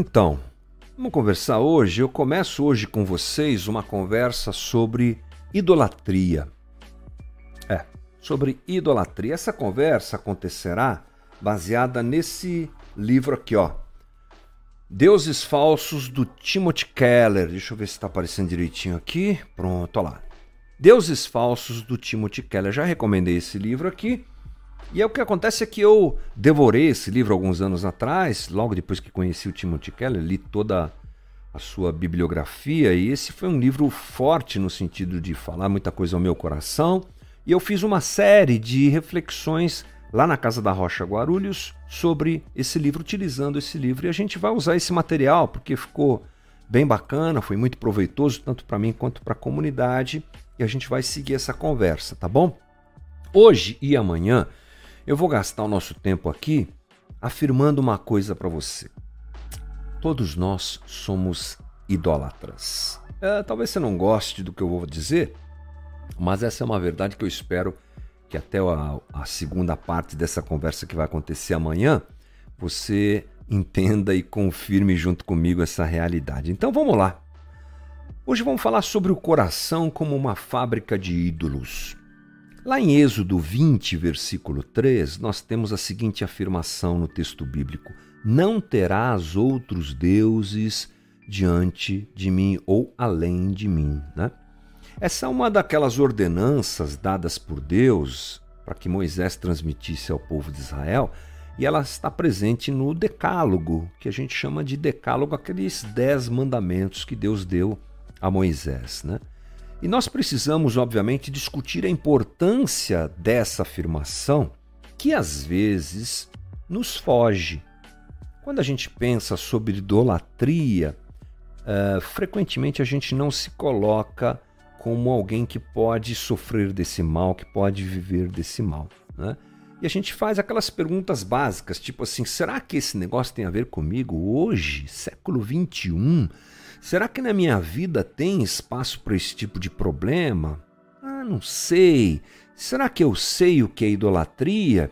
Então, vamos conversar hoje. Eu começo hoje com vocês uma conversa sobre idolatria. É, sobre idolatria. Essa conversa acontecerá baseada nesse livro aqui, ó. Deuses Falsos do Timothy Keller. Deixa eu ver se está aparecendo direitinho aqui. Pronto, olha lá. Deuses Falsos do Timothy Keller. Já recomendei esse livro aqui. E é o que acontece é que eu devorei esse livro alguns anos atrás, logo depois que conheci o Timothy Keller, li toda a sua bibliografia e esse foi um livro forte no sentido de falar muita coisa ao meu coração. E eu fiz uma série de reflexões lá na Casa da Rocha Guarulhos sobre esse livro, utilizando esse livro. E a gente vai usar esse material porque ficou bem bacana, foi muito proveitoso tanto para mim quanto para a comunidade. E a gente vai seguir essa conversa, tá bom? Hoje e amanhã eu vou gastar o nosso tempo aqui afirmando uma coisa para você. Todos nós somos idólatras. É, talvez você não goste do que eu vou dizer, mas essa é uma verdade que eu espero que até a, a segunda parte dessa conversa que vai acontecer amanhã você entenda e confirme junto comigo essa realidade. Então vamos lá. Hoje vamos falar sobre o coração como uma fábrica de ídolos. Lá em Êxodo 20, versículo 3, nós temos a seguinte afirmação no texto bíblico: Não terás outros deuses diante de mim ou além de mim. Né? Essa é uma daquelas ordenanças dadas por Deus para que Moisés transmitisse ao povo de Israel, e ela está presente no Decálogo, que a gente chama de Decálogo, aqueles dez mandamentos que Deus deu a Moisés. Né? E nós precisamos, obviamente, discutir a importância dessa afirmação que às vezes nos foge. Quando a gente pensa sobre idolatria, uh, frequentemente a gente não se coloca como alguém que pode sofrer desse mal, que pode viver desse mal. Né? E a gente faz aquelas perguntas básicas, tipo assim: será que esse negócio tem a ver comigo hoje, século 21? Será que na minha vida tem espaço para esse tipo de problema? Ah, não sei. Será que eu sei o que é idolatria?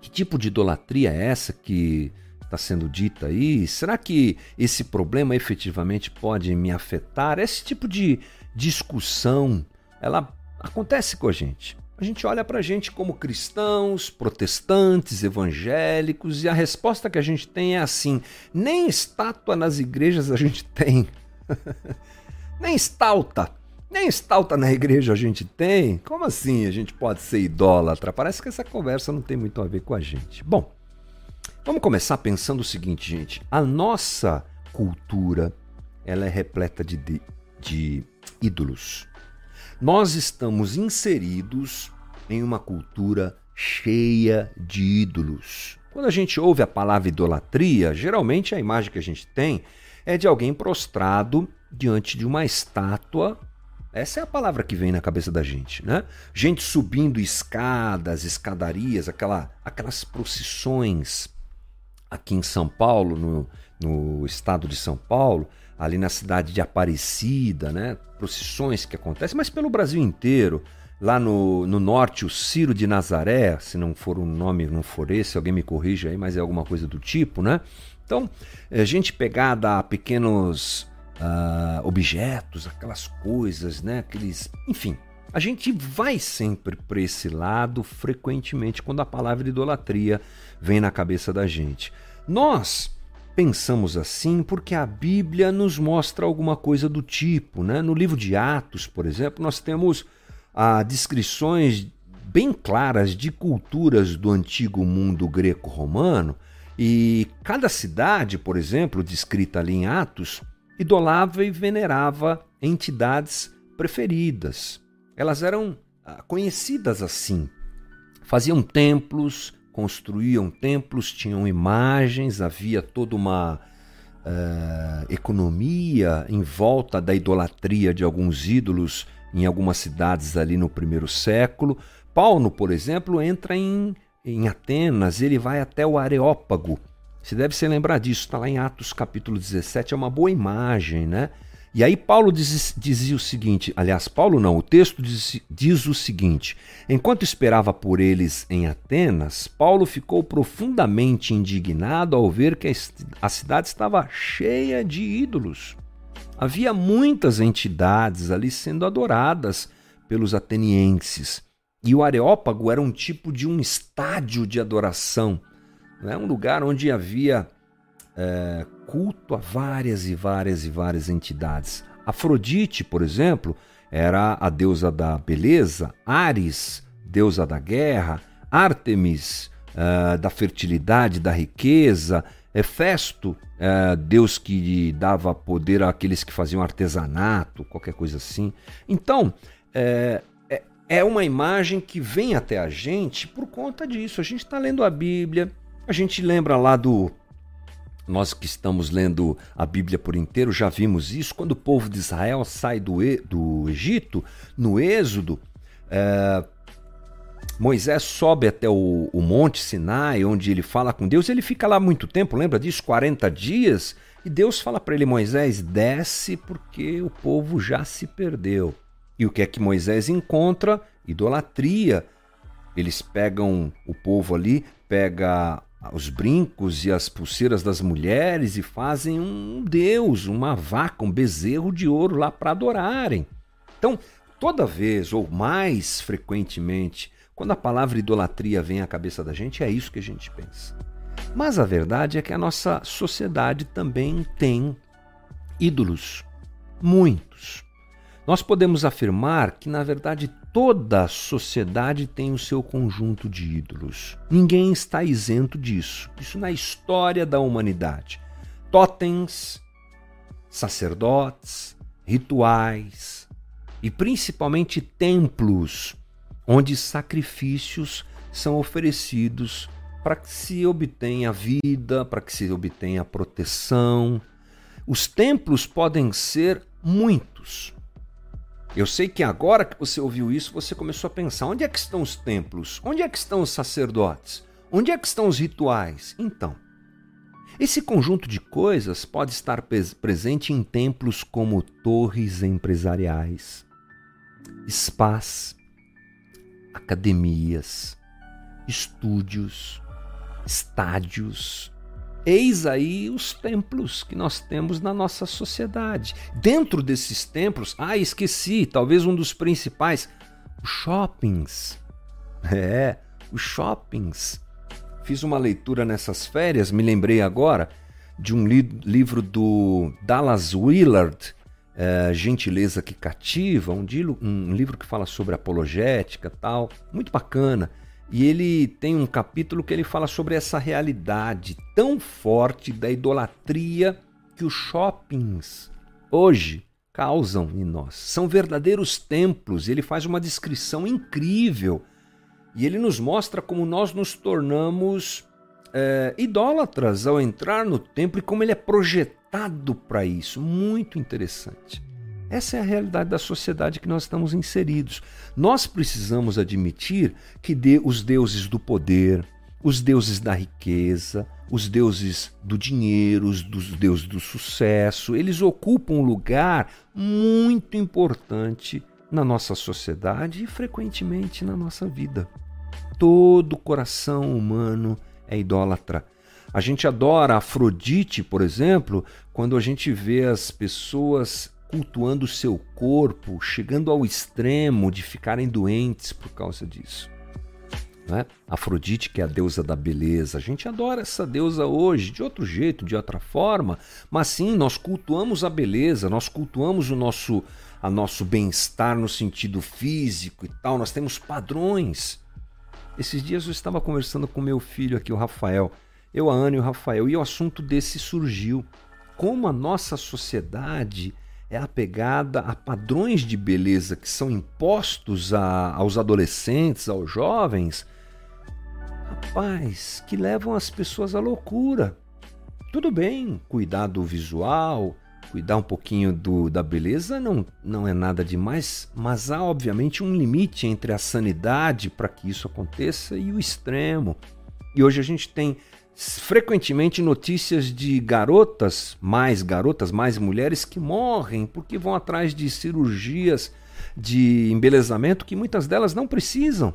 Que tipo de idolatria é essa que está sendo dita aí? Será que esse problema efetivamente pode me afetar? Esse tipo de discussão, ela acontece com a gente. A gente olha para a gente como cristãos, protestantes, evangélicos, e a resposta que a gente tem é assim: nem estátua nas igrejas a gente tem. nem estalta. Nem estalta na igreja a gente tem. Como assim a gente pode ser idólatra? Parece que essa conversa não tem muito a ver com a gente. Bom, vamos começar pensando o seguinte, gente. A nossa cultura ela é repleta de, de, de ídolos. Nós estamos inseridos em uma cultura cheia de ídolos. Quando a gente ouve a palavra idolatria, geralmente a imagem que a gente tem é de alguém prostrado diante de uma estátua. Essa é a palavra que vem na cabeça da gente, né? Gente subindo escadas, escadarias, aquela, aquelas procissões aqui em São Paulo, no, no estado de São Paulo, ali na cidade de Aparecida, né? procissões que acontecem, mas pelo Brasil inteiro. Lá no, no norte, o Ciro de Nazaré, se não for um nome, não for esse, alguém me corrija aí, mas é alguma coisa do tipo, né? Então, é gente pegada a pequenos uh, objetos, aquelas coisas, né? Aqueles. Enfim, a gente vai sempre para esse lado frequentemente quando a palavra idolatria vem na cabeça da gente. Nós Pensamos assim porque a Bíblia nos mostra alguma coisa do tipo. Né? No livro de Atos, por exemplo, nós temos ah, descrições bem claras de culturas do antigo mundo greco-romano e cada cidade, por exemplo, descrita ali em Atos, idolava e venerava entidades preferidas. Elas eram ah, conhecidas assim. Faziam templos, construíam templos, tinham imagens, havia toda uma uh, economia em volta da idolatria de alguns ídolos em algumas cidades ali no primeiro século. Paulo, por exemplo, entra em, em Atenas, ele vai até o Areópago. Você deve se lembrar disso, está lá em Atos capítulo 17, é uma boa imagem, né? E aí Paulo diz, dizia o seguinte, aliás, Paulo não, o texto diz, diz o seguinte: enquanto esperava por eles em Atenas, Paulo ficou profundamente indignado ao ver que a cidade estava cheia de ídolos. Havia muitas entidades ali sendo adoradas pelos atenienses. E o Areópago era um tipo de um estádio de adoração, né? um lugar onde havia é, culto a várias e várias e várias entidades. Afrodite, por exemplo, era a deusa da beleza, Ares, deusa da guerra, Ártemis, uh, da fertilidade, da riqueza, Hefesto, uh, deus que dava poder àqueles que faziam artesanato, qualquer coisa assim. Então, é, é uma imagem que vem até a gente por conta disso. A gente está lendo a Bíblia, a gente lembra lá do nós que estamos lendo a Bíblia por inteiro já vimos isso. Quando o povo de Israel sai do, do Egito, no Êxodo, é, Moisés sobe até o, o, Monte Sinai, onde ele fala com Deus. Ele fica lá muito tempo, lembra disso? 40 dias. E Deus fala para ele: Moisés, desce porque o povo já se perdeu. E o que é que Moisés encontra? Idolatria. Eles pegam o povo ali, pega os brincos e as pulseiras das mulheres e fazem um deus, uma vaca, um bezerro de ouro lá para adorarem. Então, toda vez ou mais frequentemente, quando a palavra idolatria vem à cabeça da gente, é isso que a gente pensa. Mas a verdade é que a nossa sociedade também tem ídolos, muitos. Nós podemos afirmar que, na verdade, toda sociedade tem o seu conjunto de ídolos. Ninguém está isento disso. Isso na história da humanidade. Totens, sacerdotes, rituais e principalmente templos onde sacrifícios são oferecidos para que se obtenha vida, para que se obtenha proteção. Os templos podem ser muitos. Eu sei que agora que você ouviu isso, você começou a pensar: onde é que estão os templos? Onde é que estão os sacerdotes? Onde é que estão os rituais? Então, esse conjunto de coisas pode estar presente em templos como torres empresariais, spas, academias, estúdios, estádios, Eis aí os templos que nós temos na nossa sociedade. Dentro desses templos, ah, esqueci, talvez um dos principais, os shoppings. É, os shoppings. Fiz uma leitura nessas férias, me lembrei agora de um li livro do Dallas Willard, é, Gentileza que Cativa, um, um livro que fala sobre apologética tal, muito bacana. E ele tem um capítulo que ele fala sobre essa realidade tão forte da idolatria que os shoppings hoje causam em nós. São verdadeiros templos. Ele faz uma descrição incrível e ele nos mostra como nós nos tornamos é, idólatras ao entrar no templo e como ele é projetado para isso. Muito interessante. Essa é a realidade da sociedade que nós estamos inseridos. Nós precisamos admitir que de, os deuses do poder, os deuses da riqueza, os deuses do dinheiro, os deuses do sucesso, eles ocupam um lugar muito importante na nossa sociedade e frequentemente na nossa vida. Todo coração humano é idólatra. A gente adora Afrodite, por exemplo, quando a gente vê as pessoas cultuando o seu corpo, chegando ao extremo de ficarem doentes por causa disso. Né? Afrodite, que é a deusa da beleza, a gente adora essa deusa hoje, de outro jeito, de outra forma, mas sim, nós cultuamos a beleza, nós cultuamos o nosso, a nosso bem-estar no sentido físico e tal, nós temos padrões. Esses dias eu estava conversando com meu filho aqui, o Rafael, eu, a Ana e o Rafael, e o assunto desse surgiu. Como a nossa sociedade é apegada a padrões de beleza que são impostos a, aos adolescentes, aos jovens, rapaz, que levam as pessoas à loucura. Tudo bem, cuidar do visual, cuidar um pouquinho do, da beleza não, não é nada demais, mas há obviamente um limite entre a sanidade para que isso aconteça e o extremo. E hoje a gente tem frequentemente notícias de garotas, mais garotas, mais mulheres que morrem porque vão atrás de cirurgias de embelezamento que muitas delas não precisam.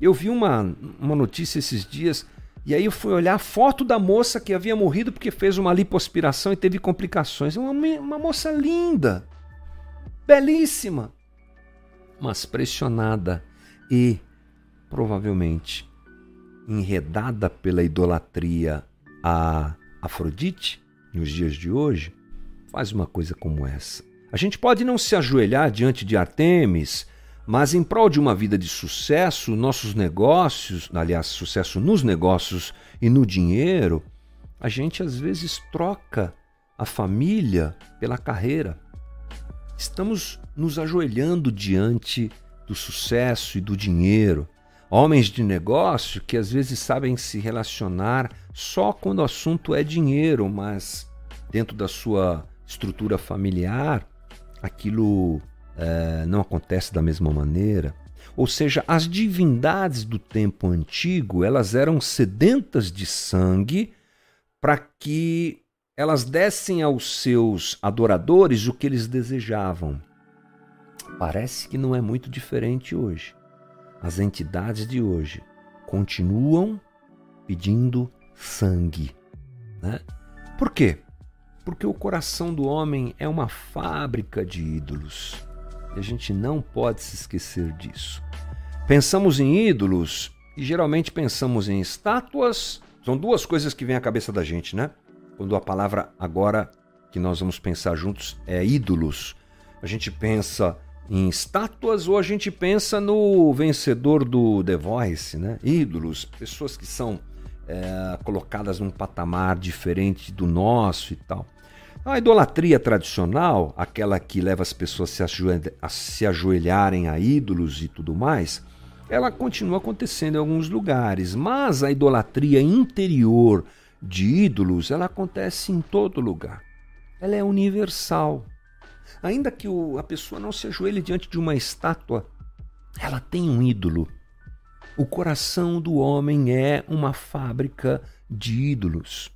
Eu vi uma, uma notícia esses dias e aí eu fui olhar a foto da moça que havia morrido porque fez uma lipoaspiração e teve complicações. Uma, uma moça linda, belíssima, mas pressionada e provavelmente enredada pela idolatria a Afrodite nos dias de hoje, faz uma coisa como essa. A gente pode não se ajoelhar diante de Artemis, mas em prol de uma vida de sucesso, nossos negócios, aliás, sucesso nos negócios e no dinheiro, a gente às vezes troca a família pela carreira. Estamos nos ajoelhando diante do sucesso e do dinheiro. Homens de negócio que às vezes sabem se relacionar só quando o assunto é dinheiro, mas dentro da sua estrutura familiar, aquilo é, não acontece da mesma maneira. Ou seja, as divindades do tempo antigo elas eram sedentas de sangue para que elas dessem aos seus adoradores o que eles desejavam. Parece que não é muito diferente hoje. As entidades de hoje continuam pedindo sangue. Né? Por quê? Porque o coração do homem é uma fábrica de ídolos. E a gente não pode se esquecer disso. Pensamos em ídolos e geralmente pensamos em estátuas. São duas coisas que vêm à cabeça da gente, né? Quando a palavra agora que nós vamos pensar juntos é ídolos. A gente pensa em estátuas ou a gente pensa no vencedor do The Voice, né? Ídolos, pessoas que são é, colocadas num patamar diferente do nosso e tal. A idolatria tradicional, aquela que leva as pessoas a se ajoelharem a ídolos e tudo mais, ela continua acontecendo em alguns lugares, mas a idolatria interior de ídolos, ela acontece em todo lugar. Ela é universal. Ainda que a pessoa não se ajoelhe diante de uma estátua, ela tem um ídolo. O coração do homem é uma fábrica de ídolos.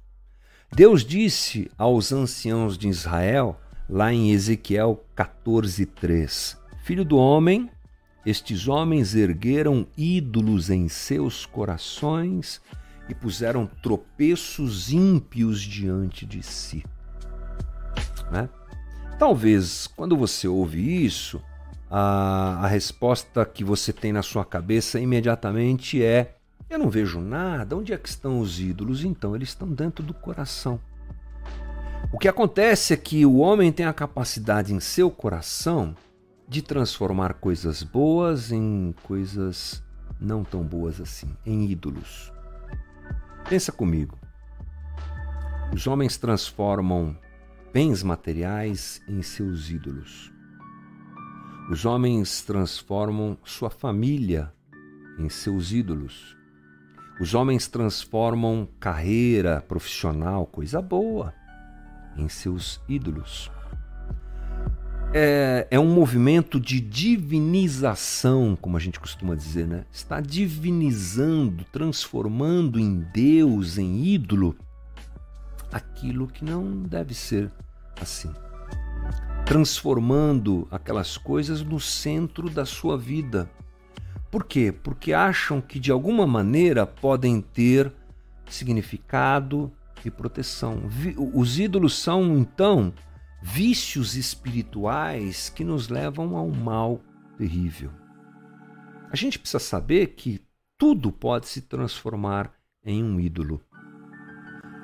Deus disse aos anciãos de Israel, lá em Ezequiel 14:3, Filho do homem, estes homens ergueram ídolos em seus corações e puseram tropeços ímpios diante de si. Né? Talvez, quando você ouve isso, a, a resposta que você tem na sua cabeça imediatamente é: eu não vejo nada. Onde é que estão os ídolos? Então, eles estão dentro do coração. O que acontece é que o homem tem a capacidade em seu coração de transformar coisas boas em coisas não tão boas assim, em ídolos. Pensa comigo. Os homens transformam bens materiais em seus ídolos. Os homens transformam sua família em seus ídolos. Os homens transformam carreira profissional, coisa boa, em seus ídolos. É, é, um movimento de divinização, como a gente costuma dizer, né? Está divinizando, transformando em Deus, em ídolo, aquilo que não deve ser assim. Transformando aquelas coisas no centro da sua vida, por quê? Porque acham que de alguma maneira podem ter significado e proteção. Os ídolos são, então, vícios espirituais que nos levam a um mal terrível. A gente precisa saber que tudo pode se transformar em um ídolo.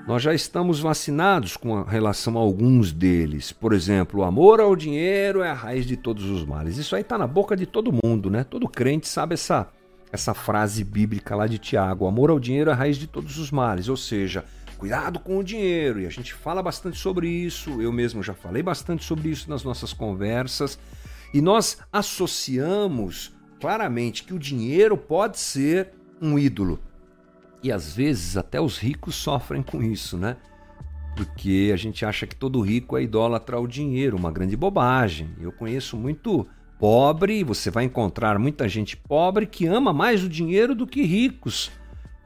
Nós já estamos vacinados com relação a alguns deles. Por exemplo, o amor ao dinheiro é a raiz de todos os males. Isso aí está na boca de todo mundo, né? Todo crente sabe essa, essa frase bíblica lá de Tiago: amor ao dinheiro é a raiz de todos os males. Ou seja, cuidado com o dinheiro. E a gente fala bastante sobre isso. Eu mesmo já falei bastante sobre isso nas nossas conversas. E nós associamos claramente que o dinheiro pode ser um ídolo. E às vezes até os ricos sofrem com isso, né? Porque a gente acha que todo rico é idólatra ao dinheiro, uma grande bobagem. Eu conheço muito pobre, você vai encontrar muita gente pobre que ama mais o dinheiro do que ricos,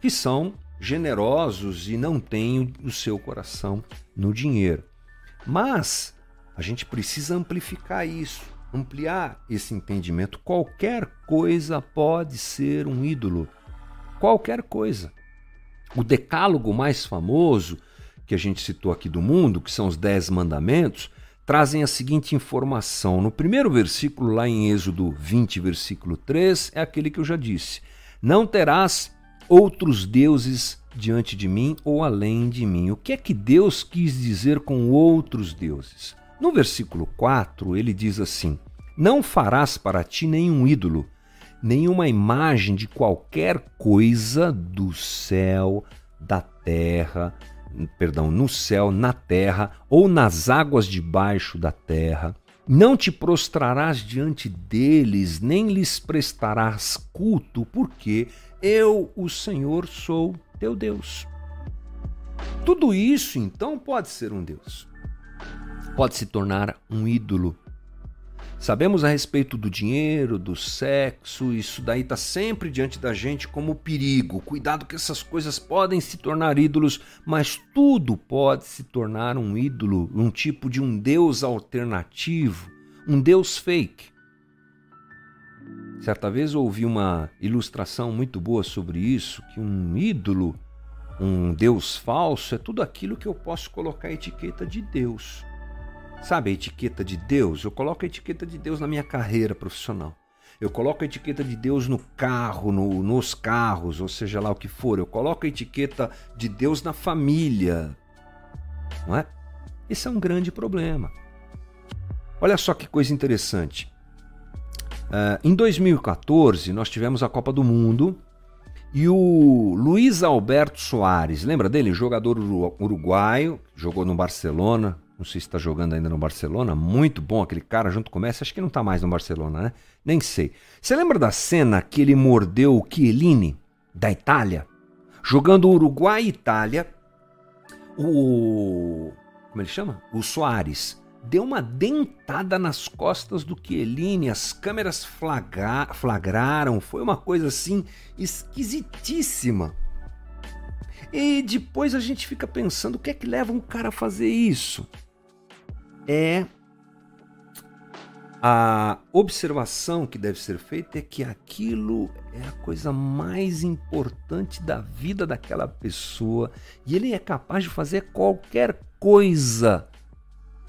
que são generosos e não têm o seu coração no dinheiro. Mas a gente precisa amplificar isso, ampliar esse entendimento. Qualquer coisa pode ser um ídolo. Qualquer coisa. O decálogo mais famoso que a gente citou aqui do mundo, que são os Dez Mandamentos, trazem a seguinte informação. No primeiro versículo, lá em Êxodo 20, versículo 3, é aquele que eu já disse: Não terás outros deuses diante de mim ou além de mim. O que é que Deus quis dizer com outros deuses? No versículo 4, ele diz assim: Não farás para ti nenhum ídolo, nenhuma imagem de qualquer coisa do céu, da terra, perdão, no céu, na terra ou nas águas debaixo da terra. Não te prostrarás diante deles, nem lhes prestarás culto, porque eu, o Senhor, sou teu Deus. Tudo isso, então, pode ser um Deus. Pode se tornar um ídolo Sabemos a respeito do dinheiro, do sexo, isso daí está sempre diante da gente como perigo. Cuidado que essas coisas podem se tornar ídolos, mas tudo pode se tornar um ídolo, um tipo de um Deus alternativo, um Deus fake. Certa vez ouvi uma ilustração muito boa sobre isso, que um ídolo, um Deus falso, é tudo aquilo que eu posso colocar a etiqueta de Deus. Sabe a etiqueta de Deus? Eu coloco a etiqueta de Deus na minha carreira profissional. Eu coloco a etiqueta de Deus no carro, no, nos carros, ou seja lá o que for. Eu coloco a etiqueta de Deus na família. Não é? Esse é um grande problema. Olha só que coisa interessante. Uh, em 2014, nós tivemos a Copa do Mundo e o Luiz Alberto Soares, lembra dele? Jogador uruguaio, jogou no Barcelona, não sei se está jogando ainda no Barcelona, muito bom aquele cara junto com o Messi, acho que não está mais no Barcelona, né? Nem sei. Você lembra da cena que ele mordeu o Chiellini, da Itália? Jogando Uruguai e Itália, o... como ele chama? O Soares deu uma dentada nas costas do Chiellini, as câmeras flagra... flagraram, foi uma coisa assim esquisitíssima. E depois a gente fica pensando o que é que leva um cara a fazer isso? É a observação que deve ser feita é que aquilo é a coisa mais importante da vida daquela pessoa e ele é capaz de fazer qualquer coisa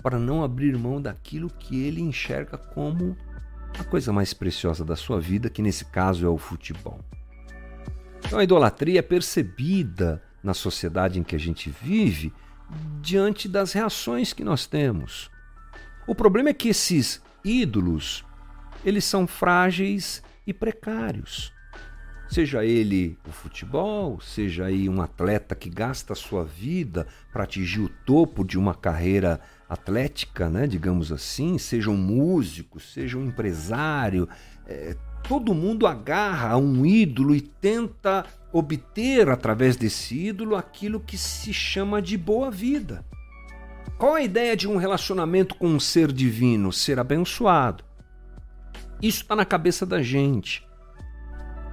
para não abrir mão daquilo que ele enxerga como a coisa mais preciosa da sua vida, que nesse caso é o futebol. Então a idolatria é percebida na sociedade em que a gente vive diante das reações que nós temos. O problema é que esses ídolos, eles são frágeis e precários. Seja ele o futebol, seja aí um atleta que gasta a sua vida para atingir o topo de uma carreira atlética, né, digamos assim, seja um músico, seja um empresário, é, todo mundo agarra a um ídolo e tenta obter através desse ídolo aquilo que se chama de boa vida. Qual a ideia de um relacionamento com um ser divino? Ser abençoado. Isso está na cabeça da gente.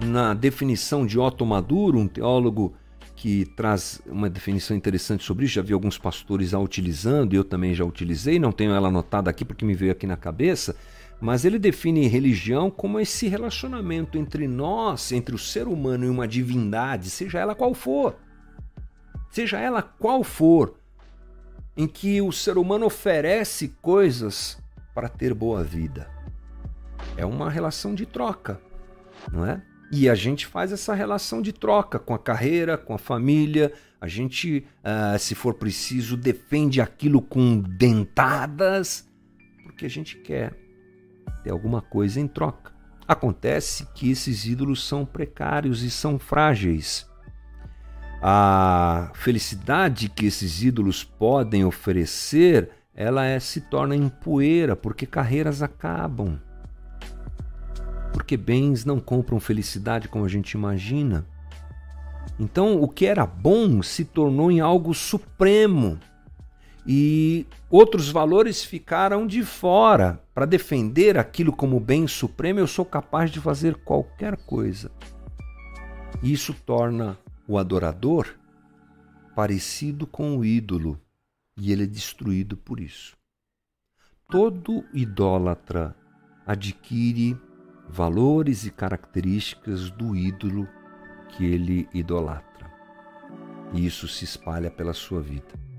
Na definição de Otto Maduro, um teólogo que traz uma definição interessante sobre isso, já vi alguns pastores a utilizando, eu também já utilizei, não tenho ela anotada aqui porque me veio aqui na cabeça, mas ele define religião como esse relacionamento entre nós, entre o ser humano e uma divindade, seja ela qual for. Seja ela qual for, em que o ser humano oferece coisas para ter boa vida. É uma relação de troca, não é? E a gente faz essa relação de troca com a carreira, com a família. A gente, uh, se for preciso, defende aquilo com dentadas, porque a gente quer ter alguma coisa em troca. Acontece que esses ídolos são precários e são frágeis. A felicidade que esses ídolos podem oferecer, ela é, se torna em poeira, porque carreiras acabam. Porque bens não compram felicidade como a gente imagina. Então, o que era bom se tornou em algo supremo e outros valores ficaram de fora. Para defender aquilo como bem supremo, eu sou capaz de fazer qualquer coisa. Isso torna o adorador parecido com o ídolo e ele é destruído por isso. Todo idólatra adquire valores e características do ídolo que ele idolatra. E isso se espalha pela sua vida.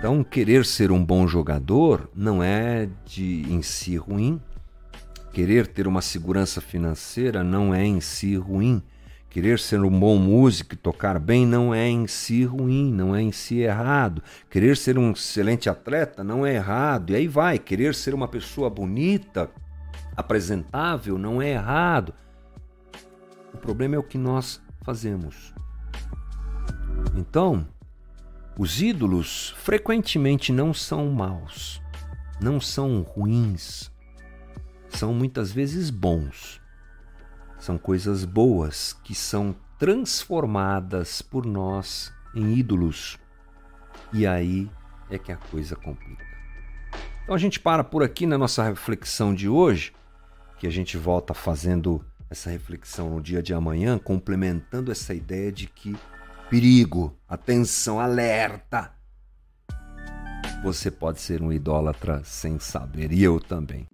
Então, querer ser um bom jogador não é de em si ruim. Querer ter uma segurança financeira não é em si ruim. Querer ser um bom músico e tocar bem não é em si ruim, não é em si errado. Querer ser um excelente atleta não é errado. E aí vai, querer ser uma pessoa bonita, apresentável não é errado. O problema é o que nós fazemos. Então, os ídolos frequentemente não são maus, não são ruins, são muitas vezes bons. São coisas boas que são transformadas por nós em ídolos. E aí é que a coisa complica. Então a gente para por aqui na nossa reflexão de hoje, que a gente volta fazendo essa reflexão no dia de amanhã, complementando essa ideia de que perigo, atenção, alerta. Você pode ser um idólatra sem saber, e eu também.